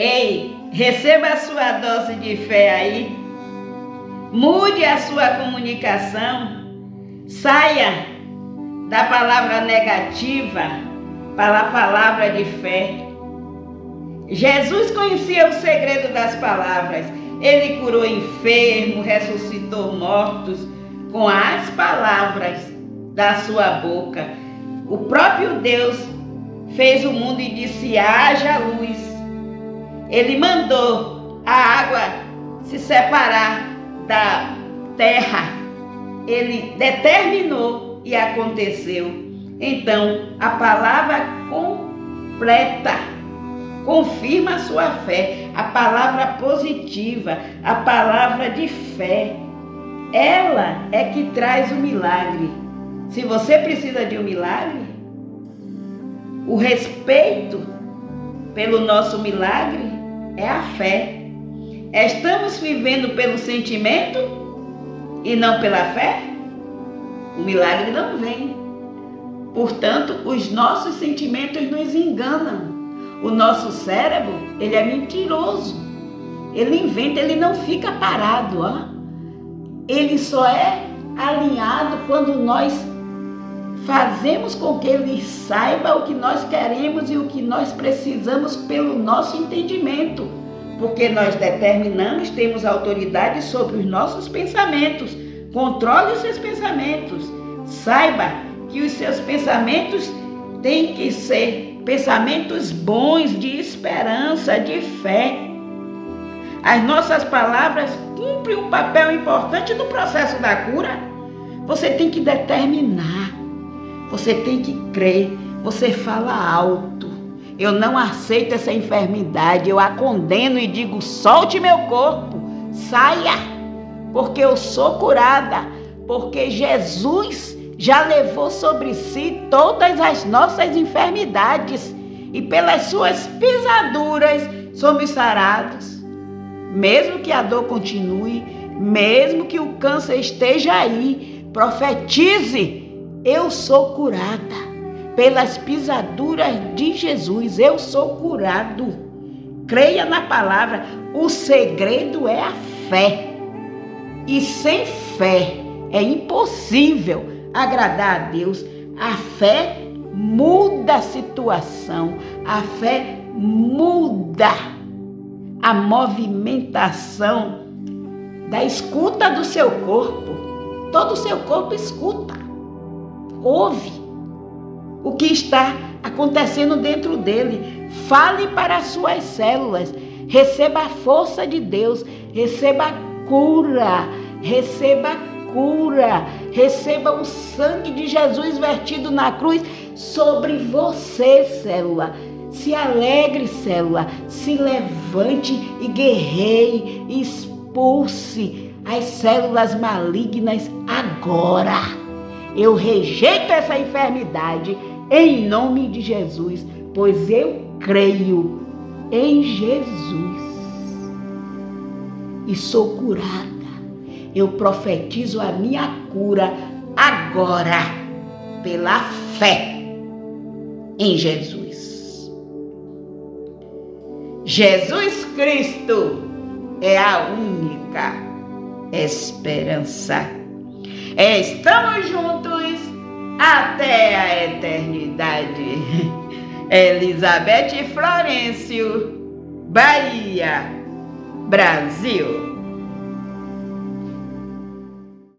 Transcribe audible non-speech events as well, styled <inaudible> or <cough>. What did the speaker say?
Ei, receba a sua dose de fé aí. Mude a sua comunicação. Saia da palavra negativa para a palavra de fé. Jesus conhecia o segredo das palavras. Ele curou enfermos, ressuscitou mortos com as palavras da sua boca. O próprio Deus fez o mundo e disse: haja luz. Ele mandou a água se separar da terra. Ele determinou e aconteceu. Então, a palavra completa confirma a sua fé, a palavra positiva, a palavra de fé. Ela é que traz o milagre. Se você precisa de um milagre, o respeito pelo nosso milagre é a fé. Estamos vivendo pelo sentimento e não pela fé? O milagre não vem. Portanto, os nossos sentimentos nos enganam. O nosso cérebro, ele é mentiroso. Ele inventa, ele não fica parado, ó. Ele só é alinhado quando nós fazemos com que ele saiba o que nós queremos e o que nós precisamos pelo nosso entendimento porque nós determinamos, temos autoridade sobre os nossos pensamentos. Controle os seus pensamentos. Saiba que os seus pensamentos têm que ser pensamentos bons, de esperança, de fé. As nossas palavras cumprem um papel importante no processo da cura. Você tem que determinar, você tem que crer, você fala alto. Eu não aceito essa enfermidade. Eu a condeno e digo: solte meu corpo, saia, porque eu sou curada, porque Jesus já levou sobre si todas as nossas enfermidades e pelas suas pisaduras somos sarados. Mesmo que a dor continue, mesmo que o câncer esteja aí, profetize: eu sou curada pelas pisaduras de Jesus eu sou curado. Creia na palavra. O segredo é a fé. E sem fé é impossível agradar a Deus. A fé muda a situação. A fé muda a movimentação da escuta do seu corpo. Todo o seu corpo escuta, ouve o que está acontecendo dentro dele. Fale para as suas células. Receba a força de Deus. Receba cura. Receba cura. Receba o sangue de Jesus vertido na cruz sobre você, célula. Se alegre, célula. Se levante e guerreie. Expulse as células malignas agora. Eu rejeito essa enfermidade em nome de Jesus, pois eu creio em Jesus e sou curada. Eu profetizo a minha cura agora pela fé em Jesus. Jesus Cristo é a única esperança Estamos juntos até a eternidade. <laughs> Elizabeth Florencio, Bahia, Brasil.